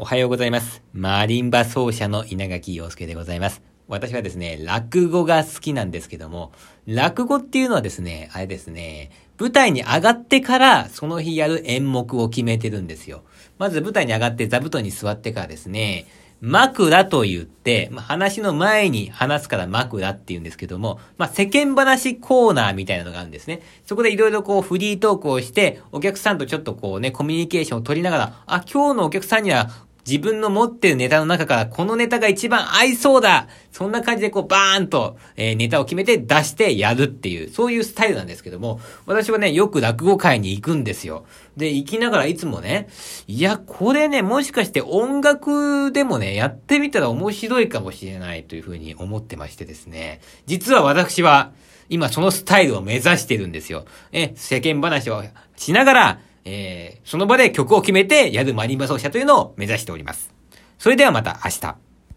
おはようございます。マリンバ奏者の稲垣陽介でございます。私はですね、落語が好きなんですけども、落語っていうのはですね、あれですね、舞台に上がってからその日やる演目を決めてるんですよ。まず舞台に上がって座布団に座ってからですね、枕と言って、まあ、話の前に話すから枕って言うんですけども、まあ、世間話コーナーみたいなのがあるんですね。そこでいろいろこうフリートークをして、お客さんとちょっとこうね、コミュニケーションを取りながら、あ、今日のお客さんには自分の持ってるネタの中からこのネタが一番合いそうだそんな感じでこうバーンと、えーネタを決めて出してやるっていう、そういうスタイルなんですけども、私はね、よく落語会に行くんですよ。で、行きながらいつもね、いや、これね、もしかして音楽でもね、やってみたら面白いかもしれないというふうに思ってましてですね。実は私は、今そのスタイルを目指してるんですよ。え、世間話をしながら、えーその場で曲を決めてやるマリンバ奏者というのを目指しております。それではまた明日。